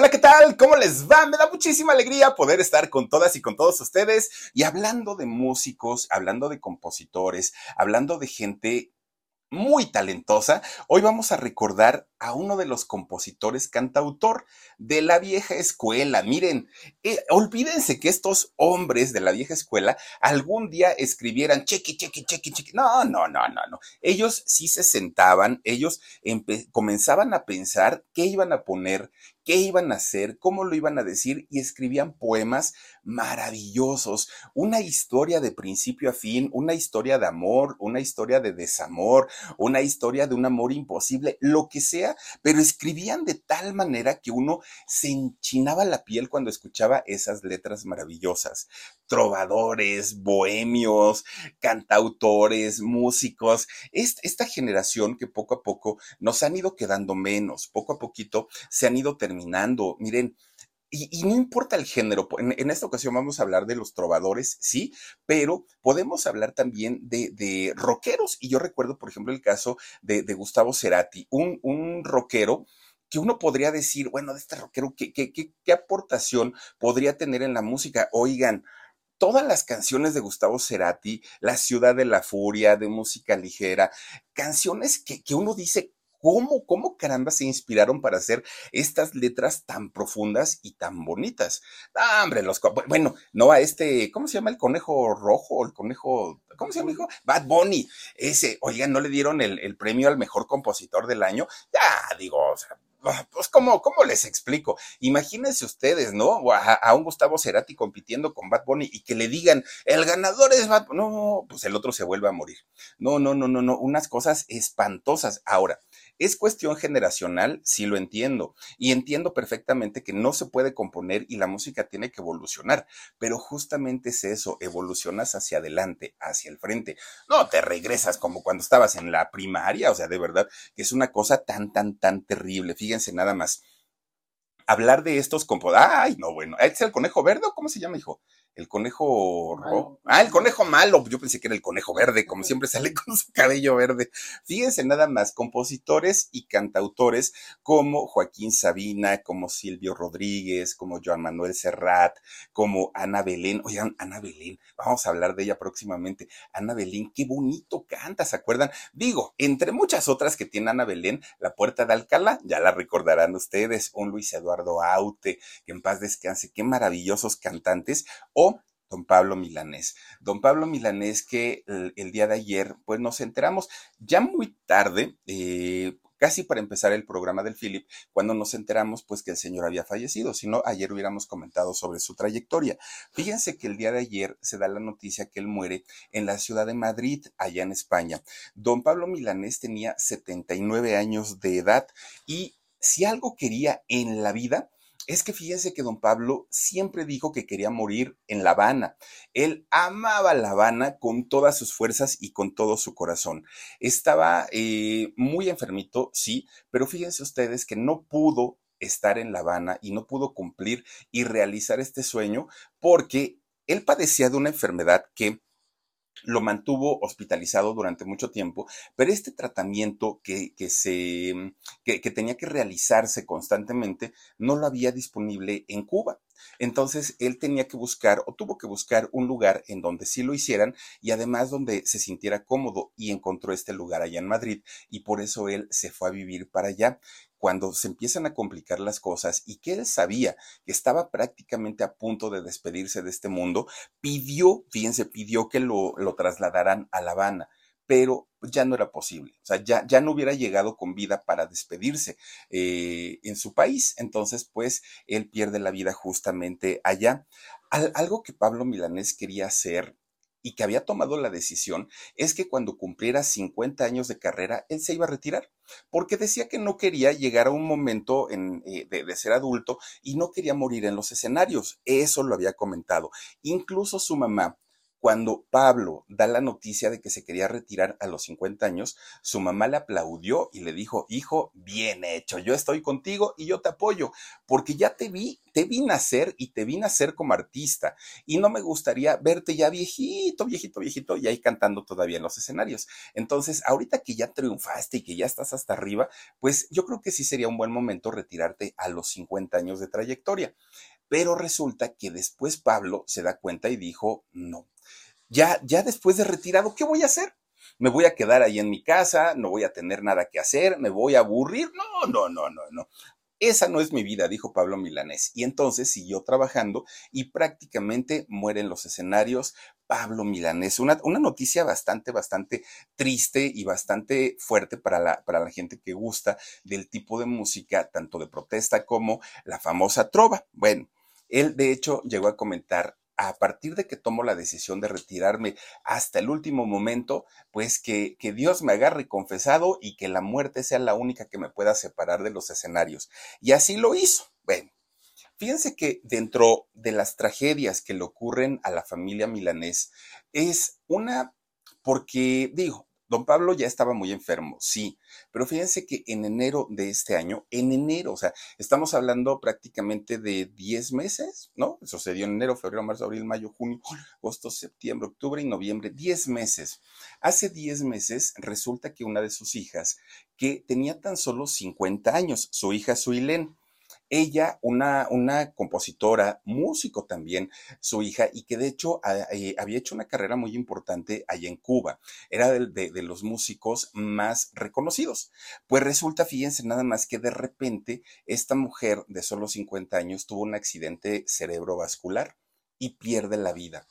Hola, ¿qué tal? ¿Cómo les va? Me da muchísima alegría poder estar con todas y con todos ustedes y hablando de músicos, hablando de compositores, hablando de gente muy talentosa. Hoy vamos a recordar a uno de los compositores cantautor de la vieja escuela. Miren, eh, olvídense que estos hombres de la vieja escuela algún día escribieran chequi, chequi, chequi, chequi. No, no, no, no, no. Ellos sí se sentaban, ellos comenzaban a pensar qué iban a poner, qué iban a hacer, cómo lo iban a decir y escribían poemas maravillosos, una historia de principio a fin, una historia de amor, una historia de desamor, una historia de un amor imposible, lo que sea, pero escribían de tal manera que uno se enchinaba la piel cuando escuchaba esas letras maravillosas. Trovadores, bohemios, cantautores, músicos, esta generación que poco a poco nos han ido quedando menos, poco a poquito se han ido terminando. Miren, y, no importa el género, en, esta ocasión vamos a hablar de los trovadores, sí, pero podemos hablar también de, de rockeros. Y yo recuerdo, por ejemplo, el caso de, Gustavo Cerati, un, un rockero que uno podría decir, bueno, de este rockero, ¿qué, qué, qué, qué aportación podría tener en la música? Oigan, todas las canciones de Gustavo Cerati, La ciudad de la furia, de música ligera, canciones que, que uno dice, ¿Cómo, cómo caramba se inspiraron para hacer estas letras tan profundas y tan bonitas? Ah, hombre, los, bueno, no a este, ¿cómo se llama el conejo rojo? El conejo, ¿cómo se llama, hijo? Bad Bunny. Ese, oigan, ¿no le dieron el, premio al mejor compositor del año? Ya, digo, o sea, ah, pues, ¿cómo, ¿cómo les explico? Imagínense ustedes, ¿no? A, a, un Gustavo Cerati compitiendo con Bad Bunny y que le digan, el ganador es Bad Bunny. No, pues el otro se vuelve a morir. No, no, no, no, no, unas cosas espantosas. Ahora, es cuestión generacional, sí lo entiendo, y entiendo perfectamente que no se puede componer y la música tiene que evolucionar, pero justamente es eso, evolucionas hacia adelante, hacia el frente. No te regresas como cuando estabas en la primaria, o sea, de verdad que es una cosa tan, tan, tan terrible. Fíjense nada más. Hablar de estos compositores. Ay, no, bueno, ¿es el conejo verde o cómo se llama, hijo? El conejo rojo. Ah, el conejo malo. Yo pensé que era el conejo verde, como siempre sale con su cabello verde. Fíjense nada más, compositores y cantautores como Joaquín Sabina, como Silvio Rodríguez, como Joan Manuel Serrat, como Ana Belén. Oigan, Ana Belén, vamos a hablar de ella próximamente. Ana Belén, qué bonito canta, ¿se acuerdan? Digo, entre muchas otras que tiene Ana Belén, La Puerta de Alcalá, ya la recordarán ustedes, un Luis Eduardo Aute, que en paz descanse, qué maravillosos cantantes o don Pablo Milanés. Don Pablo Milanés que el, día de ayer, pues nos enteramos ya muy tarde, eh, casi para empezar el programa del Philip, cuando nos enteramos pues que el señor había fallecido, si no, ayer hubiéramos comentado sobre su trayectoria. Fíjense que el día de ayer se da la noticia que él muere en la ciudad de Madrid, allá en España. Don Pablo Milanés tenía 79 años de edad y si algo quería en la vida, es que fíjense que don Pablo siempre dijo que quería morir en La Habana. Él amaba La Habana con todas sus fuerzas y con todo su corazón. Estaba eh, muy enfermito, sí, pero fíjense ustedes que no pudo estar en La Habana y no pudo cumplir y realizar este sueño porque él padecía de una enfermedad que lo mantuvo hospitalizado durante mucho tiempo, pero este tratamiento que, que se, que, que, tenía que realizarse constantemente no lo había disponible en Cuba. Entonces él tenía que buscar o tuvo que buscar un lugar en donde sí lo hicieran y además donde se sintiera cómodo y encontró este lugar allá en Madrid y por eso él se fue a vivir para allá cuando se empiezan a complicar las cosas y que él sabía que estaba prácticamente a punto de despedirse de este mundo, pidió, fíjense, pidió que lo, trasladaran a La Habana pero ya no era posible, o sea, ya, ya no hubiera llegado con vida para despedirse eh, en su país, entonces pues él pierde la vida justamente allá. algo que Pablo Milanés quería hacer y que había tomado la decisión es que cuando cumpliera 50 años de carrera, él se iba a retirar, porque decía que no quería llegar a un momento en, eh, de, de, ser adulto y no quería morir en los escenarios. Eso lo había comentado. Incluso su mamá cuando Pablo da la noticia de que se quería retirar a los 50 años, su mamá le aplaudió y le dijo, hijo, bien hecho, yo estoy contigo y yo te apoyo, porque ya te vi, te vi nacer y te vi nacer como artista y no me gustaría verte ya viejito, viejito, viejito y ahí cantando todavía en los escenarios. Entonces, ahorita que ya triunfaste y que ya estás hasta arriba, pues yo creo que sí sería un buen momento retirarte a los 50 años de trayectoria. Pero resulta que después Pablo se da cuenta y dijo, no, ya, ya después de retirado, ¿qué voy a hacer? Me voy a quedar ahí en mi casa, no voy a tener nada que hacer, me voy a aburrir. No, no, no, no, no. Esa no es mi vida, dijo Pablo Milanés. Y entonces siguió trabajando y prácticamente muere en los escenarios Pablo Milanés. Una, una noticia bastante, bastante triste y bastante fuerte para la, para la gente que gusta del tipo de música, tanto de protesta como la famosa trova. Bueno, él, de hecho, llegó a comentar a partir de que tomo la decisión de retirarme hasta el último momento, pues que, que, Dios me agarre confesado y que la muerte sea la única que me pueda separar de los escenarios. Y así lo hizo. Bueno, fíjense que dentro de las tragedias que le ocurren a la familia milanés es una, porque digo, Don Pablo ya estaba muy enfermo, sí, pero fíjense que en enero de este año, en enero, o sea, estamos hablando prácticamente de 10 meses, ¿no? Sucedió en enero, febrero, marzo, abril, mayo, junio, agosto, septiembre, octubre y noviembre, 10 meses. Hace 10 meses resulta que una de sus hijas, que tenía tan solo 50 años, su hija Suilén, ella, una, una compositora, músico también, su hija, y que de hecho eh, había hecho una carrera muy importante allá en Cuba. Era de, los músicos más reconocidos. Pues resulta, fíjense nada más que de repente esta mujer de solo 50 años tuvo un accidente cerebrovascular y pierde la vida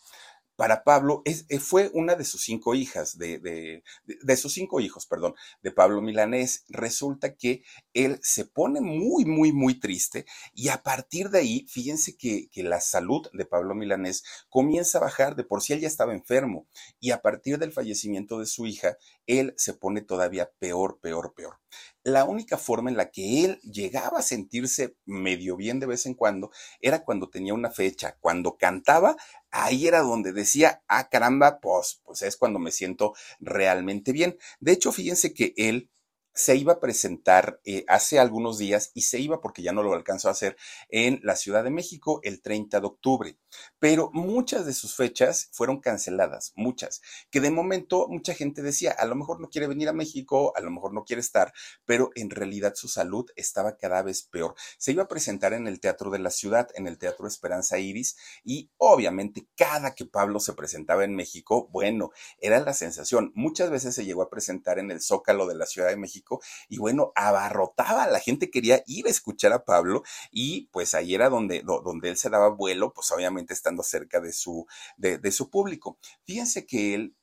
para Pablo es, eh, fue una de sus cinco hijas, de, de, de, sus cinco hijos, perdón, de Pablo Milanés. Resulta que él se pone muy, muy, muy triste y a partir de ahí, fíjense que, que la salud de Pablo Milanés comienza a bajar, de por sí él ya estaba enfermo y a partir del fallecimiento de su hija, él se pone todavía peor, peor, peor. La única forma en la que él llegaba a sentirse medio bien de vez en cuando era cuando tenía una fecha, cuando cantaba, ahí era donde decía, ah, caramba, pues, pues es cuando me siento realmente bien. De hecho, fíjense que él se iba a presentar eh, hace algunos días y se iba, porque ya no lo alcanzó a hacer, en la Ciudad de México el 30 de octubre. Pero muchas de sus fechas fueron canceladas, muchas, que de momento mucha gente decía, a lo mejor no quiere venir a México, a lo mejor no quiere estar, pero en realidad su salud estaba cada vez peor. Se iba a presentar en el Teatro de la Ciudad, en el Teatro Esperanza Iris, y obviamente cada que Pablo se presentaba en México, bueno, era la sensación. Muchas veces se llegó a presentar en el Zócalo de la Ciudad de México, y bueno, abarrotaba, la gente quería ir a escuchar a Pablo y pues ahí era donde, donde él se daba vuelo, pues obviamente estando cerca de su, de, su público. Fíjense que él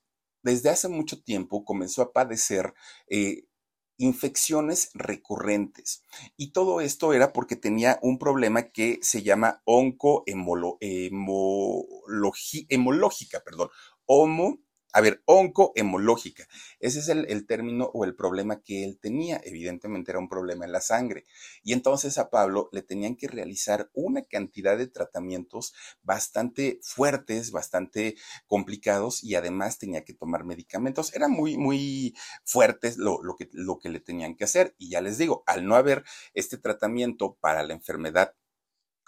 desde hace mucho tiempo comenzó a padecer eh, infecciones recurrentes. Y todo esto era porque tenía un problema que se llama oncohemológica, perdón, homo a ver, oncohemológica. Ese es el, término o el problema que él tenía. Evidentemente era un problema en la sangre. Y entonces a Pablo le tenían que realizar una cantidad de tratamientos bastante fuertes, bastante complicados y además tenía que tomar medicamentos. Era muy, muy fuertes lo, lo, que, lo que le tenían que hacer. Y ya les digo, al no haber este tratamiento para la enfermedad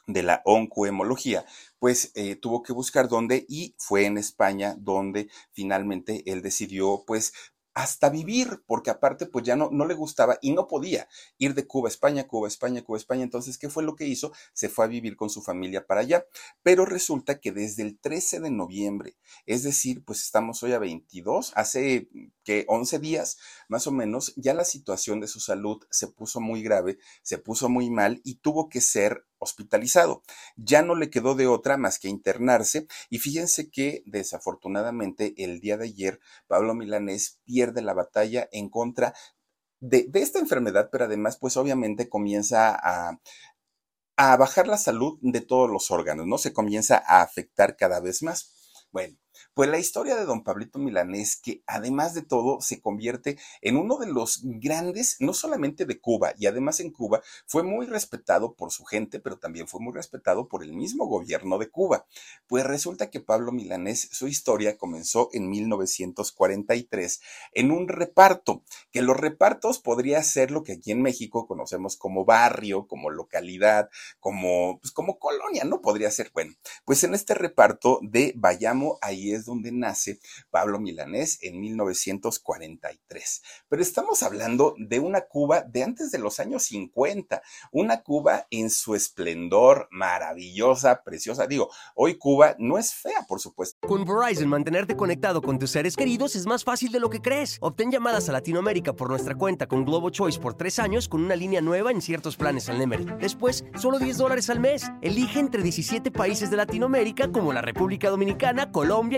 de la oncohemología, pues eh, tuvo que buscar dónde y fue en España donde finalmente él decidió pues hasta vivir, porque aparte pues ya no, no le gustaba y no podía ir de Cuba a España, Cuba a España, Cuba a España. Entonces, ¿qué fue lo que hizo? Se fue a vivir con su familia para allá. Pero resulta que desde el 13 de noviembre, es decir, pues estamos hoy a 22, hace que 11 días más o menos, ya la situación de su salud se puso muy grave, se puso muy mal y tuvo que ser hospitalizado. Ya no le quedó de otra más que internarse y fíjense que desafortunadamente el día de ayer Pablo Milanés pierde la batalla en contra de, de esta enfermedad, pero además pues obviamente comienza a, a bajar la salud de todos los órganos, ¿no? Se comienza a afectar cada vez más. Bueno, pues la historia de don Pablito Milanés, que además de todo se convierte en uno de los grandes, no solamente de Cuba, y además en Cuba fue muy respetado por su gente, pero también fue muy respetado por el mismo gobierno de Cuba. Pues resulta que Pablo Milanés, su historia comenzó en 1943 en un reparto, que los repartos podría ser lo que aquí en México conocemos como barrio, como localidad, como, pues como colonia, ¿no? Podría ser, bueno, pues en este reparto de Bayamo, ahí es donde nace Pablo Milanés en 1943. Pero estamos hablando de una Cuba de antes de los años 50, una Cuba en su esplendor, maravillosa, preciosa. Digo, hoy Cuba no es fea, por supuesto. Con Verizon, mantenerte conectado con tus seres queridos es más fácil de lo que crees. Obtén llamadas a Latinoamérica por nuestra cuenta con Globo Choice por tres años con una línea nueva en ciertos planes al Nemery. Después, solo 10 dólares al mes. Elige entre 17 países de Latinoamérica como la República Dominicana, Colombia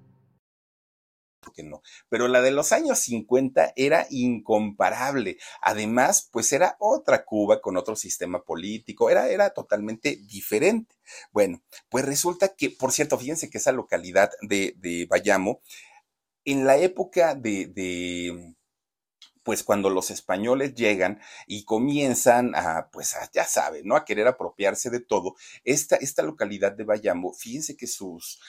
Que no. Pero la de los años 50 era incomparable. Además, pues era otra Cuba con otro sistema político, era, era totalmente diferente. Bueno, pues resulta que, por cierto, fíjense que esa localidad de, de Bayamo, en la época de, de pues cuando los españoles llegan y comienzan a, pues ya saben, ¿no? A querer apropiarse de todo, esta, esta localidad de Bayamo, fíjense que sus,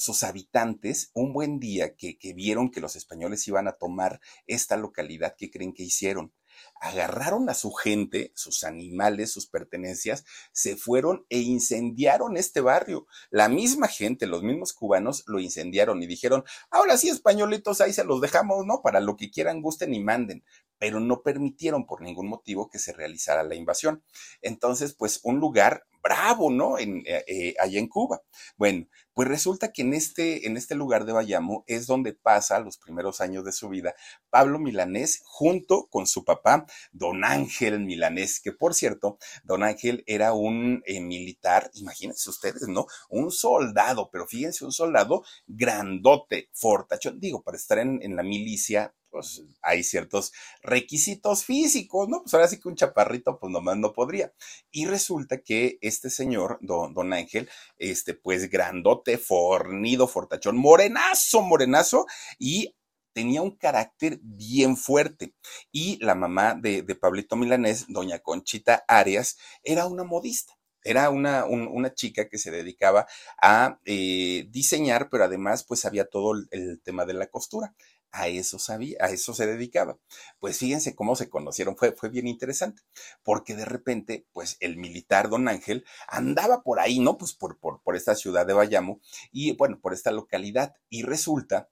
sus habitantes, un buen día que, que vieron que los españoles iban a tomar esta localidad, ¿qué creen que hicieron? agarraron a su gente, sus animales, sus pertenencias, se fueron e incendiaron este barrio. La misma gente, los mismos cubanos lo incendiaron y dijeron, ahora sí, españolitos, ahí se los dejamos, ¿no? Para lo que quieran, gusten y manden pero no permitieron por ningún motivo que se realizara la invasión. Entonces, pues un lugar bravo, ¿no? En, eh, eh, allá en Cuba. Bueno, pues resulta que en este, en este lugar de Bayamo es donde pasa los primeros años de su vida Pablo Milanés junto con su papá, don Ángel Milanés, que por cierto, don Ángel era un eh, militar, imagínense ustedes, ¿no? Un soldado, pero fíjense, un soldado grandote, fortachón, digo, para estar en, en la milicia, pues hay ciertos requisitos físicos, ¿no? Pues ahora sí que un chaparrito, pues nomás no podría. Y resulta que este señor, don, don Ángel, este, pues grandote, fornido, fortachón, morenazo, morenazo, y tenía un carácter bien fuerte. Y la mamá de, de Pablito Milanés, doña Conchita Arias, era una modista. Era una, un, una chica que se dedicaba a eh, diseñar, pero además pues había todo el tema de la costura a eso sabía, a eso se dedicaba. Pues fíjense cómo se conocieron, fue, fue bien interesante, porque de repente, pues el militar don Ángel andaba por ahí, ¿no? Pues por, por, por esta ciudad de Bayamo y bueno, por esta localidad, y resulta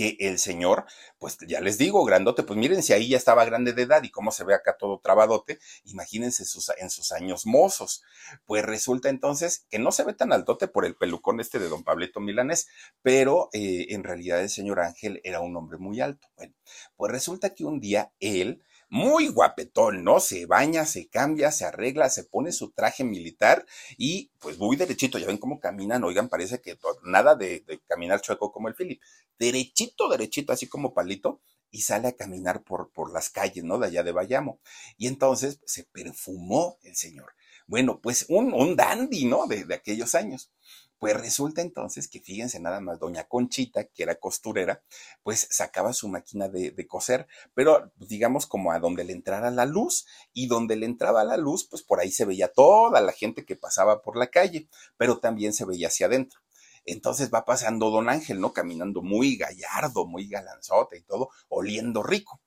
que el señor, pues ya les digo, grandote, pues miren, si ahí ya estaba grande de edad y cómo se ve acá todo trabadote, imagínense sus, en sus años mozos. Pues resulta entonces que no se ve tan altote por el pelucón este de don Pablito Milanés, pero eh, en realidad el señor Ángel era un hombre muy alto. Bueno, pues resulta que un día él, muy guapetón, ¿no? Se baña, se cambia, se arregla, se pone su traje militar y pues muy derechito, ya ven cómo caminan, oigan, parece que nada de, de caminar chueco como el Philip, derechito, derechito, así como palito, y sale a caminar por, por las calles, ¿no? De allá de Bayamo. Y entonces se perfumó el señor. Bueno, pues un, un dandy, ¿no? De, aquellos años. Pues resulta entonces que fíjense nada más, doña Conchita, que era costurera, pues sacaba su máquina de, de, coser, pero digamos como a donde le entrara la luz y donde le entraba la luz, pues por ahí se veía toda la gente que pasaba por la calle, pero también se veía hacia adentro. Entonces va pasando don Ángel, ¿no? Caminando muy gallardo, muy galanzote y todo, oliendo rico.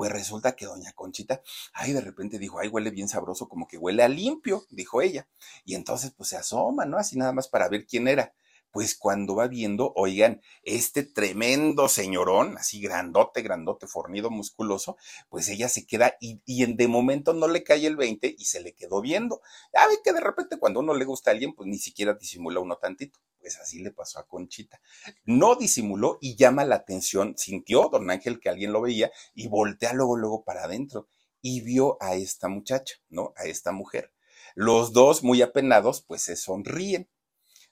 Pues resulta que doña Conchita, ay, de repente dijo, ay, huele bien sabroso, como que huele a limpio, dijo ella. Y entonces, pues se asoma, ¿no? Así nada más para ver quién era. Pues cuando va viendo, oigan, este tremendo señorón, así grandote, grandote, fornido, musculoso, pues ella se queda y, y de momento no le cae el 20 y se le quedó viendo. Ya ve que de repente cuando uno le gusta a alguien, pues ni siquiera disimula uno tantito. Pues así le pasó a Conchita. No disimuló y llama la atención, sintió don Ángel que alguien lo veía y voltea luego, luego para adentro y vio a esta muchacha, ¿no? A esta mujer. Los dos, muy apenados, pues se sonríen.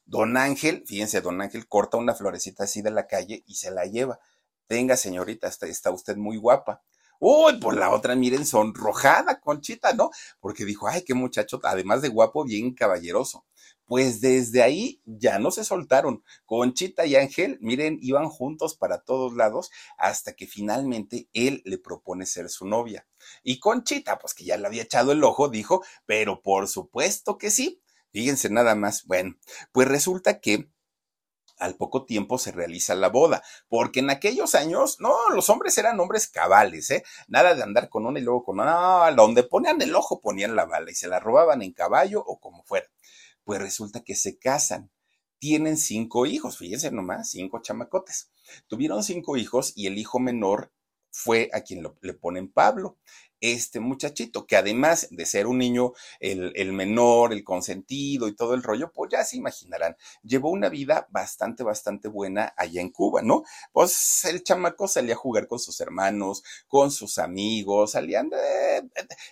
Don Ángel, fíjense, don Ángel corta una florecita así de la calle y se la lleva. Tenga, señorita, está, usted muy guapa. Uy, por la otra, miren, sonrojada, Conchita, ¿no? Porque dijo, ay, qué muchacho, además de guapo, bien caballeroso. Pues desde ahí ya no se soltaron. Conchita y Ángel, miren, iban juntos para todos lados hasta que finalmente él le propone ser su novia. Y Conchita, pues que ya le había echado el ojo, dijo, pero por supuesto que sí. Fíjense nada más. Bueno, pues resulta que al poco tiempo se realiza la boda, porque en aquellos años, no, los hombres eran hombres cabales, ¿eh? Nada de andar con una y luego con una, no, donde ponían el ojo ponían la bala y se la robaban en caballo o como fuera. Pues resulta que se casan, tienen cinco hijos, fíjense nomás, cinco chamacotes. Tuvieron cinco hijos y el hijo menor fue a quien le ponen Pablo este muchachito, que además de ser un niño, el, menor, el consentido y todo el rollo, pues ya se imaginarán, llevó una vida bastante, bastante buena allá en Cuba, ¿no? Pues el chamaco salía a jugar con sus hermanos, con sus amigos, salían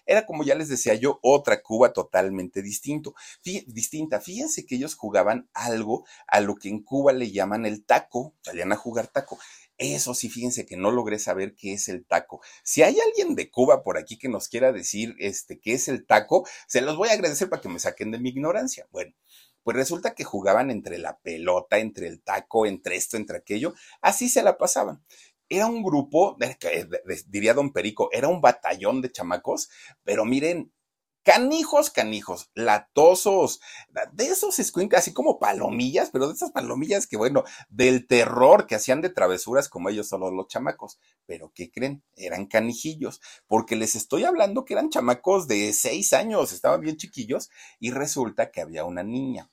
era como ya les decía yo, otra Cuba totalmente distinto, distinta. Fíjense que ellos jugaban algo a lo que en Cuba le llaman el taco, salían a jugar taco. Eso sí, fíjense que no logré saber qué es el taco. Si hay alguien de Cuba por aquí que nos quiera decir este qué es el taco, se los voy a agradecer para que me saquen de mi ignorancia. Bueno, pues resulta que jugaban entre la pelota, entre el taco, entre esto, entre aquello, así se la pasaban. Era un grupo, diría don Perico, era un batallón de chamacos, pero miren, canijos, canijos, latosos, de esos escuincas, así como palomillas, pero de esas palomillas que, bueno, del terror que hacían de travesuras como ellos solo los chamacos. Pero, ¿qué creen? Eran canijillos, porque les estoy hablando que eran chamacos de seis años, estaban bien chiquillos, y resulta que había una niña,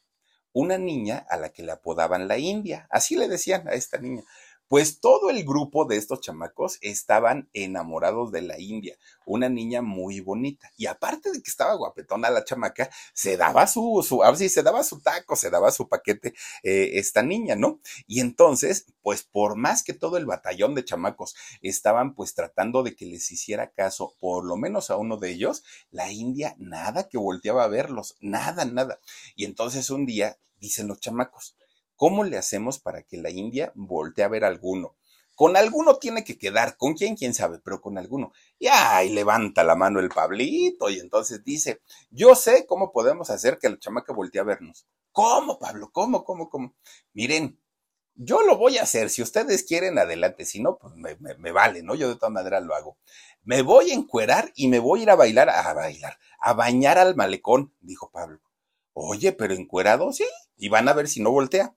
una niña a la que le apodaban la India, así le decían a esta niña. Pues todo el grupo de estos chamacos estaban enamorados de la India, una niña muy bonita. Y aparte de que estaba guapetona la chamaca, se daba su, su, a ver si se daba su taco, se daba su paquete eh, esta niña, ¿no? Y entonces, pues por más que todo el batallón de chamacos estaban pues tratando de que les hiciera caso, por lo menos a uno de ellos, la India nada que volteaba a verlos, nada, nada. Y entonces un día dicen los chamacos, ¿Cómo le hacemos para que la India voltee a ver alguno? Con alguno tiene que quedar, ¿con quién? ¿Quién sabe? Pero con alguno. Y ahí levanta la mano el Pablito y entonces dice, yo sé cómo podemos hacer que la chamaca voltee a vernos. ¿Cómo, Pablo? ¿Cómo, cómo, cómo? Miren, yo lo voy a hacer. Si ustedes quieren, adelante. Si no, pues me, me, vale, ¿no? Yo de todas maneras lo hago. Me voy a encuerar y me voy a ir a bailar, a bailar, a bañar al malecón, dijo Pablo. Oye, pero encuerado, sí. Y van a ver si no voltea.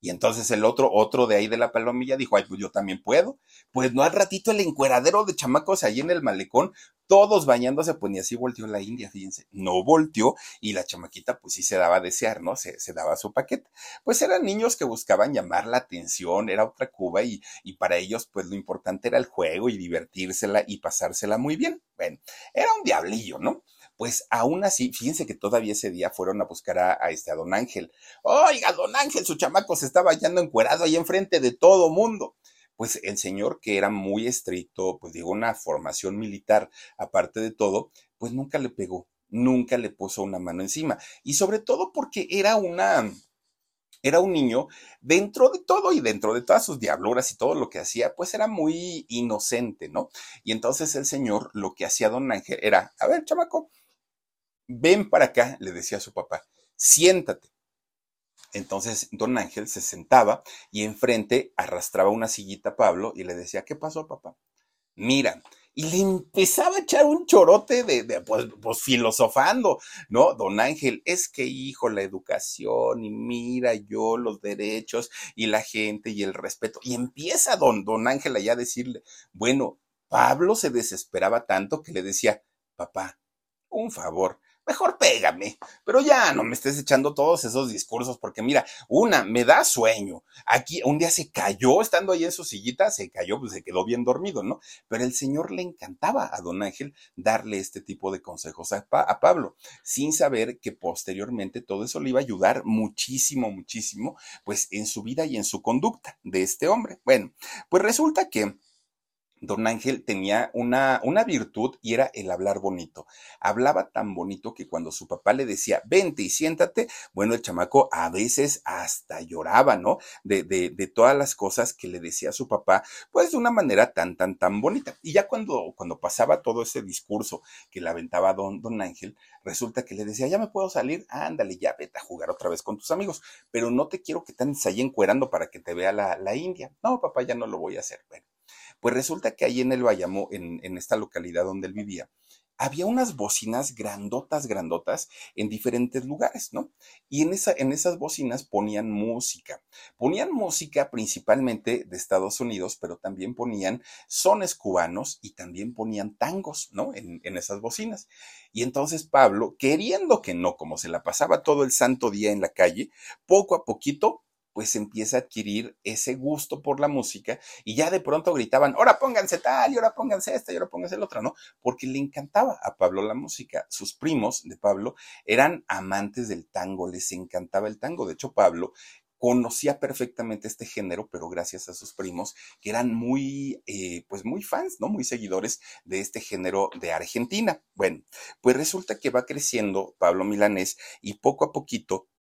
Y entonces el otro, otro de ahí de la palomilla dijo, ay, pues yo también puedo. Pues no al ratito el encueradero de chamacos allí en el malecón, todos bañándose, pues ni así volteó la India, fíjense. No volteó y la chamaquita pues sí se daba a desear, ¿no? Se, se daba su paquete. Pues eran niños que buscaban llamar la atención, era otra Cuba y, y para ellos pues lo importante era el juego y divertírsela y pasársela muy bien. Bueno, era un diablillo, ¿no? Pues aún así, fíjense que todavía ese día fueron a buscar a, este a don Ángel. Oiga, don Ángel, su chamaco se está bañando encuerado ahí enfrente de todo mundo pues el señor que era muy estricto, pues digo, una formación militar, aparte de todo, pues nunca le pegó, nunca le puso una mano encima. Y sobre todo porque era una, era un niño, dentro de todo y dentro de todas sus diabluras y todo lo que hacía, pues era muy inocente, ¿no? Y entonces el señor lo que hacía don Ángel era, a ver, chamaco, ven para acá, le decía a su papá, siéntate. Entonces don Ángel se sentaba y enfrente arrastraba una sillita a Pablo y le decía, ¿qué pasó, papá? Mira, y le empezaba a echar un chorote de, pues, pues, filosofando, ¿no? Don Ángel, es que hijo, la educación y mira yo los derechos y la gente y el respeto. Y empieza don, don Ángel allá a decirle, bueno, Pablo se desesperaba tanto que le decía, papá, un favor, mejor pégame, pero ya no me estés echando todos esos discursos, porque mira, una, me da sueño. Aquí un día se cayó, estando ahí en su sillita, se cayó, pues se quedó bien dormido, ¿no? Pero el Señor le encantaba a don Ángel darle este tipo de consejos a, a Pablo, sin saber que posteriormente todo eso le iba a ayudar muchísimo, muchísimo, pues en su vida y en su conducta de este hombre. Bueno, pues resulta que Don Ángel tenía una, una, virtud y era el hablar bonito. Hablaba tan bonito que cuando su papá le decía, vente y siéntate, bueno, el chamaco a veces hasta lloraba, ¿no? De, de, de todas las cosas que le decía su papá, pues de una manera tan, tan, tan bonita. Y ya cuando, cuando pasaba todo ese discurso que le aventaba don, don Ángel, resulta que le decía, ya me puedo salir, ándale, ya vete a jugar otra vez con tus amigos, pero no te quiero que te andes ahí encuerando para que te vea la, la India. No, papá, ya no lo voy a hacer. Bueno pues resulta que ahí en el Bayamo, en, en esta localidad donde él vivía, había unas bocinas grandotas, grandotas en diferentes lugares, ¿no? Y en, esa, en esas bocinas ponían música. Ponían música principalmente de Estados Unidos, pero también ponían sones cubanos y también ponían tangos, ¿no? En, en esas bocinas. Y entonces Pablo, queriendo que no, como se la pasaba todo el santo día en la calle, poco a poquito pues empieza a adquirir ese gusto por la música y ya de pronto gritaban, ahora pónganse tal y ahora pónganse esta y ahora pónganse el otro, ¿no? Porque le encantaba a Pablo la música. Sus primos de Pablo eran amantes del tango, les encantaba el tango. De hecho, Pablo conocía perfectamente este género, pero gracias a sus primos, que eran muy, eh, pues muy fans, ¿no? Muy seguidores de este género de Argentina. Bueno, pues resulta que va creciendo Pablo Milanés y poco a poquito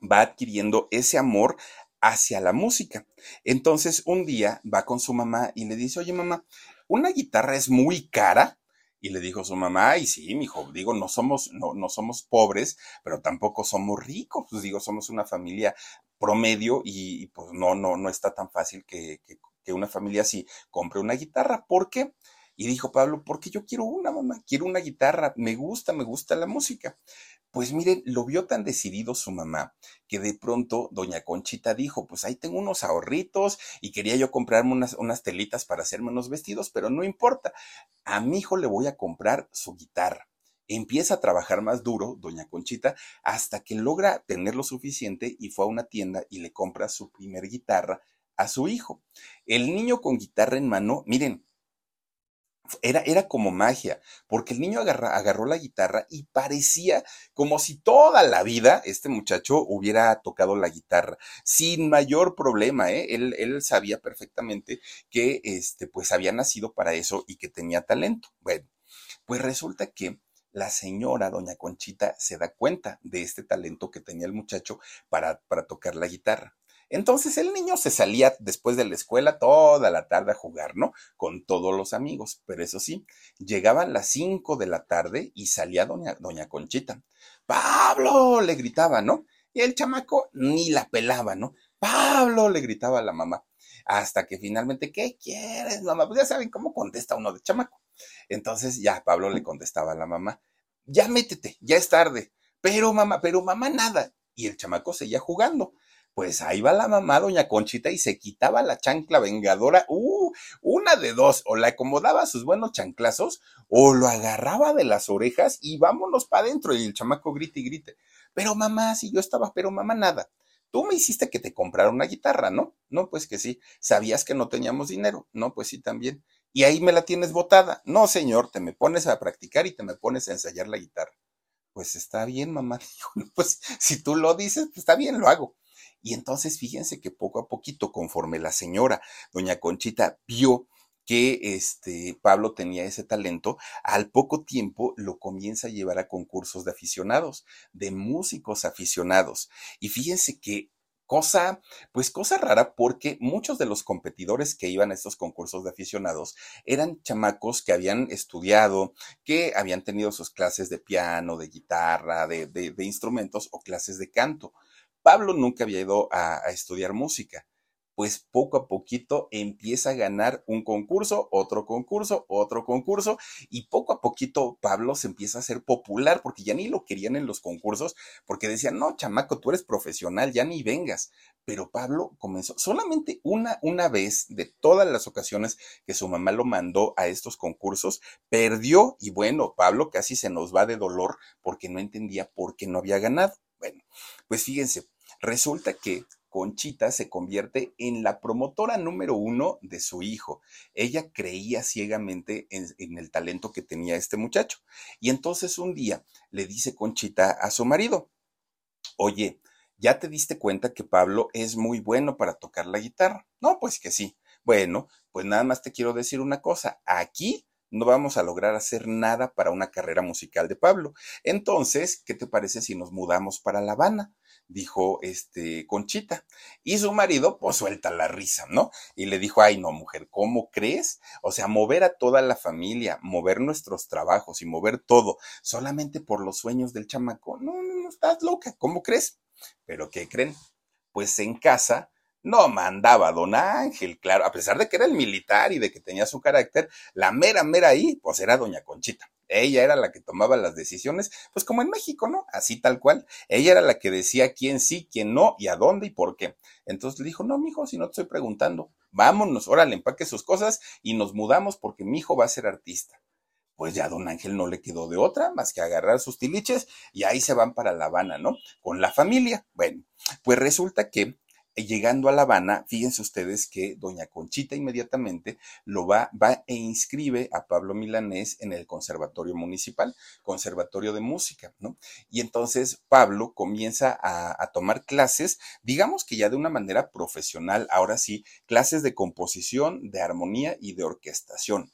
va adquiriendo ese amor hacia la música. Entonces un día va con su mamá y le dice, oye mamá, una guitarra es muy cara. Y le dijo su mamá, y sí, hijo, digo, no somos, no, no somos pobres, pero tampoco somos ricos, pues digo, somos una familia promedio y, pues no, no, no está tan fácil que, que, una familia así compre una guitarra. ¿Por qué? Y dijo Pablo, porque yo quiero una, mamá, quiero una guitarra, me gusta, me gusta la música. Pues miren, lo vio tan decidido su mamá que de pronto doña Conchita dijo, pues ahí tengo unos ahorritos y quería yo comprarme unas, unas telitas para hacerme unos vestidos, pero no importa, a mi hijo le voy a comprar su guitarra. Empieza a trabajar más duro, doña Conchita, hasta que logra tener lo suficiente y fue a una tienda y le compra su primer guitarra a su hijo. El niño con guitarra en mano, miren, era, era como magia, porque el niño agarró la guitarra y parecía como si toda la vida este muchacho hubiera tocado la guitarra, sin mayor problema, ¿eh? Él, él sabía perfectamente que, este, pues había nacido para eso y que tenía talento. Bueno, pues resulta que la señora, doña Conchita, se da cuenta de este talento que tenía el muchacho para, para tocar la guitarra. Entonces el niño se salía después de la escuela toda la tarde a jugar, ¿no? Con todos los amigos. Pero eso sí, llegaban las cinco de la tarde y salía doña, doña Conchita. Pablo, le gritaba, ¿no? Y el chamaco ni la pelaba, ¿no? Pablo, le gritaba a la mamá. Hasta que finalmente, ¿qué quieres, mamá? Pues ya saben cómo contesta uno de chamaco. Entonces ya Pablo le contestaba a la mamá, ya métete, ya es tarde. Pero mamá, pero mamá nada. Y el chamaco seguía jugando. Pues ahí va la mamá, doña Conchita, y se quitaba la chancla vengadora, uh, una de dos, o le acomodaba sus buenos chanclazos, o lo agarraba de las orejas y vámonos para adentro, y el chamaco grite y grite. Pero mamá, si yo estaba, pero mamá nada. Tú me hiciste que te comprara una guitarra, ¿no? No, pues que sí. ¿Sabías que no teníamos dinero? No, pues sí también. Y ahí me la tienes botada. No, señor, te me pones a practicar y te me pones a ensayar la guitarra. Pues está bien, mamá. Pues si tú lo dices, pues está bien, lo hago. Y entonces fíjense que poco a poquito, conforme la señora, doña Conchita, vio que este Pablo tenía ese talento, al poco tiempo lo comienza a llevar a concursos de aficionados, de músicos aficionados. Y fíjense que Cosa, pues cosa rara porque muchos de los competidores que iban a estos concursos de aficionados eran chamacos que habían estudiado, que habían tenido sus clases de piano, de guitarra, de, instrumentos o clases de canto. Pablo nunca había ido a estudiar música pues poco a poquito empieza a ganar un concurso, otro concurso, otro concurso, y poco a poquito Pablo se empieza a hacer popular porque ya ni lo querían en los concursos, porque decían, no, chamaco, tú eres profesional, ya ni vengas. Pero Pablo comenzó solamente una, una vez de todas las ocasiones que su mamá lo mandó a estos concursos, perdió y bueno, Pablo casi se nos va de dolor porque no entendía por qué no había ganado. Bueno, pues fíjense, resulta que Conchita se convierte en la promotora número uno de su hijo. Ella creía ciegamente en, el talento que tenía este muchacho. Y entonces un día le dice Conchita a su marido, oye, ¿ya te diste cuenta que Pablo es muy bueno para tocar la guitarra? No, pues que sí. Bueno, pues nada más te quiero decir una cosa. Aquí no vamos a lograr hacer nada para una carrera musical de Pablo. Entonces, ¿qué te parece si nos mudamos para La Habana? Dijo este Conchita. Y su marido, pues suelta la risa, ¿no? Y le dijo, ay, no, mujer, ¿cómo crees? O sea, mover a toda la familia, mover nuestros trabajos y mover todo, solamente por los sueños del chamaco. No, no, no, estás loca, ¿cómo crees? Pero ¿qué creen? Pues en casa no mandaba don Ángel, claro, a pesar de que era el militar y de que tenía su carácter, la mera, mera ahí, pues era doña Conchita. Ella era la que tomaba las decisiones, pues como en México, ¿no? Así tal cual. Ella era la que decía quién sí, quién no, y a dónde y por qué. Entonces le dijo, no, mijo, si no te estoy preguntando, vámonos, órale, empaque sus cosas y nos mudamos porque mi hijo va a ser artista. Pues ya don Ángel no le quedó de otra más que agarrar sus tiliches y ahí se van para La Habana, ¿no? Con la familia. Bueno, pues resulta que llegando a La Habana, fíjense ustedes que doña Conchita inmediatamente lo va, va e inscribe a Pablo Milanés en el Conservatorio Municipal, Conservatorio de Música, ¿no? Y entonces Pablo comienza a tomar clases, digamos que ya de una manera profesional, ahora sí, clases de composición, de armonía y de orquestación.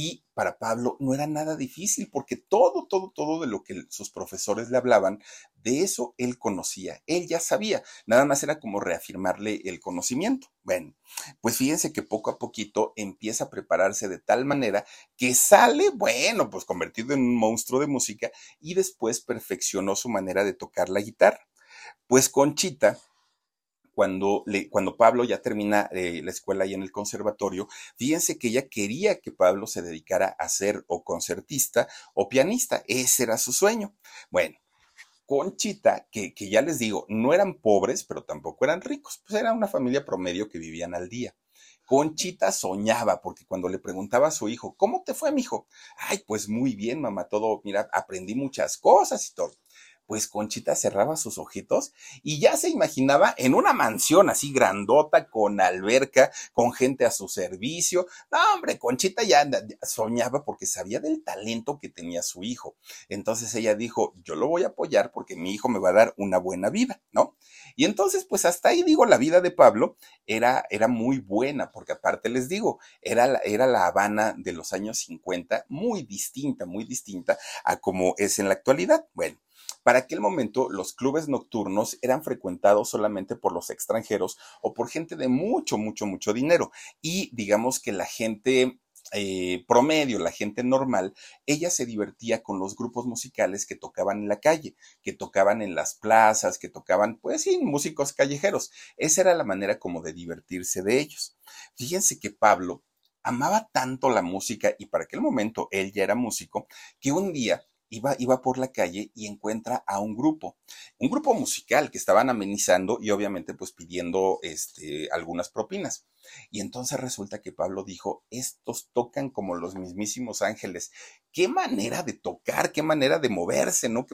Y para Pablo no era nada difícil porque todo, todo, todo de lo que sus profesores le hablaban, de eso él conocía, él ya sabía, nada más era como reafirmarle el conocimiento. Bueno, pues fíjense que poco a poquito empieza a prepararse de tal manera que sale, bueno, pues convertido en un monstruo de música y después perfeccionó su manera de tocar la guitarra. Pues Conchita cuando, cuando Pablo ya termina eh, la escuela y en el conservatorio, fíjense que ella quería que Pablo se dedicara a ser o concertista o pianista. Ese era su sueño. Bueno, Conchita, que, que ya les digo, no eran pobres, pero tampoco eran ricos, pues era una familia promedio que vivían al día. Conchita soñaba, porque cuando le preguntaba a su hijo, ¿cómo te fue, mi hijo? Ay, pues muy bien, mamá, todo, mira, aprendí muchas cosas y todo pues Conchita cerraba sus ojitos y ya se imaginaba en una mansión así grandota, con alberca, con gente a su servicio. No, hombre, Conchita ya soñaba porque sabía del talento que tenía su hijo. Entonces ella dijo, yo lo voy a apoyar porque mi hijo me va a dar una buena vida, ¿no? Y entonces, pues hasta ahí digo, la vida de Pablo era, era muy buena, porque aparte les digo, era, era la Habana de los años 50 muy distinta, muy distinta a como es en la actualidad. Bueno, para aquel momento, los clubes nocturnos eran frecuentados solamente por los extranjeros o por gente de mucho, mucho, mucho dinero. Y digamos que la gente eh, promedio, la gente normal, ella se divertía con los grupos musicales que tocaban en la calle, que tocaban en las plazas, que tocaban, pues sí, músicos callejeros. Esa era la manera como de divertirse de ellos. Fíjense que Pablo amaba tanto la música y para aquel momento él ya era músico, que un día Iba, iba, por la calle y encuentra a un grupo, un grupo musical que estaban amenizando y obviamente pues pidiendo este, algunas propinas. Y entonces resulta que Pablo dijo, estos tocan como los mismísimos ángeles. Qué manera de tocar, qué manera de moverse, ¿no?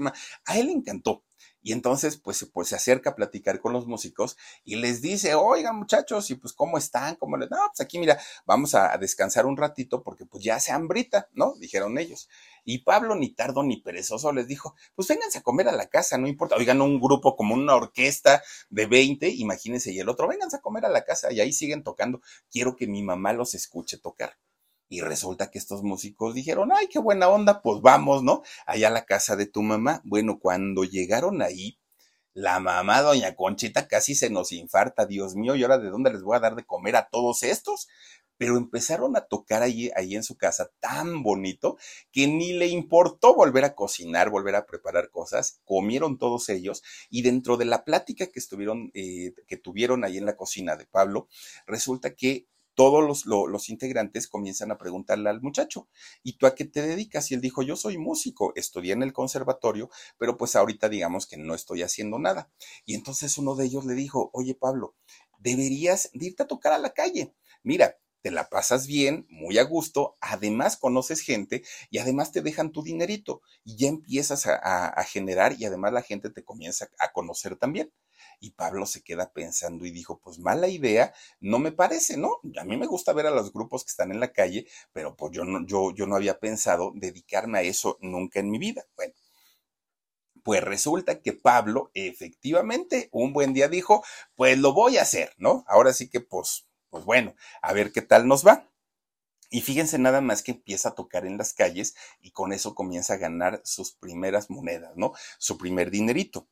a él le encantó. Y entonces, pues, pues se acerca a platicar con los músicos y les dice, oigan muchachos, y pues, ¿cómo están? ¿Cómo les? No, pues aquí, mira, vamos a descansar un ratito porque pues ya se hambrita, ¿no? Dijeron ellos. Y Pablo, ni tardo ni perezoso, les dijo, pues vénganse a comer a la casa, no importa. Oigan, un grupo como una orquesta de 20, imagínense, y el otro, vénganse a comer a la casa y ahí siguen tocando. Quiero que mi mamá los escuche tocar. Y resulta que estos músicos dijeron, ay, qué buena onda, pues vamos, ¿no? Allá a la casa de tu mamá. Bueno, cuando llegaron ahí, la mamá, doña Conchita, casi se nos infarta. Dios mío, ¿y ahora de dónde les voy a dar de comer a todos estos? Pero empezaron a tocar ahí, ahí en su casa tan bonito que ni le importó volver a cocinar, volver a preparar cosas, comieron todos ellos y dentro de la plática que estuvieron, eh, que tuvieron ahí en la cocina de Pablo, resulta que todos los, los, integrantes comienzan a preguntarle al muchacho, ¿y tú a qué te dedicas? Y él dijo, yo soy músico, estudié en el conservatorio, pero pues ahorita digamos que no estoy haciendo nada. Y entonces uno de ellos le dijo, oye Pablo, deberías irte a tocar a la calle. Mira, te la pasas bien, muy a gusto, además conoces gente y además te dejan tu dinerito y ya empiezas a, generar y además la gente te comienza a conocer también. Y Pablo se queda pensando y dijo, pues mala idea, no me parece, ¿no? A mí me gusta ver a los grupos que están en la calle, pero pues yo no, yo, yo no había pensado dedicarme a eso nunca en mi vida. Bueno, pues resulta que Pablo efectivamente un buen día dijo, pues lo voy a hacer, ¿no? Ahora sí que pues pues bueno, a ver qué tal nos va. Y fíjense nada más que empieza a tocar en las calles y con eso comienza a ganar sus primeras monedas, ¿no? Su primer dinerito.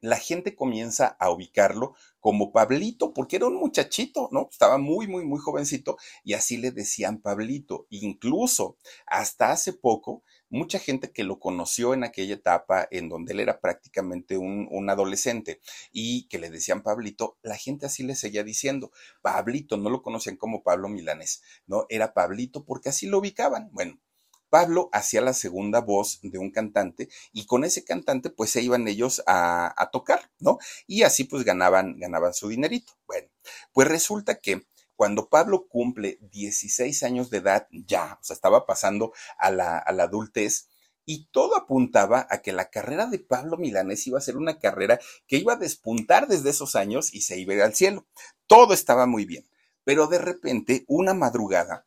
La gente comienza a ubicarlo como Pablito, porque era un muchachito, ¿no? Estaba muy, muy, muy jovencito y así le decían Pablito. Incluso hasta hace poco mucha gente que lo conoció en aquella etapa en donde él era prácticamente un, adolescente y que le decían Pablito, la gente así le seguía diciendo, Pablito, no lo conocían como Pablo Milanés, ¿no? Era Pablito porque así lo ubicaban. Bueno, Pablo hacía la segunda voz de un cantante y con ese cantante pues se iban ellos a, a, tocar, ¿no? Y así pues ganaban, ganaban su dinerito. Bueno, pues resulta que cuando Pablo cumple 16 años de edad, ya, o sea, estaba pasando a la, adultez, y todo apuntaba a que la carrera de Pablo Milanés iba a ser una carrera que iba a despuntar desde esos años y se iba a ir al cielo. Todo estaba muy bien, pero de repente, una madrugada,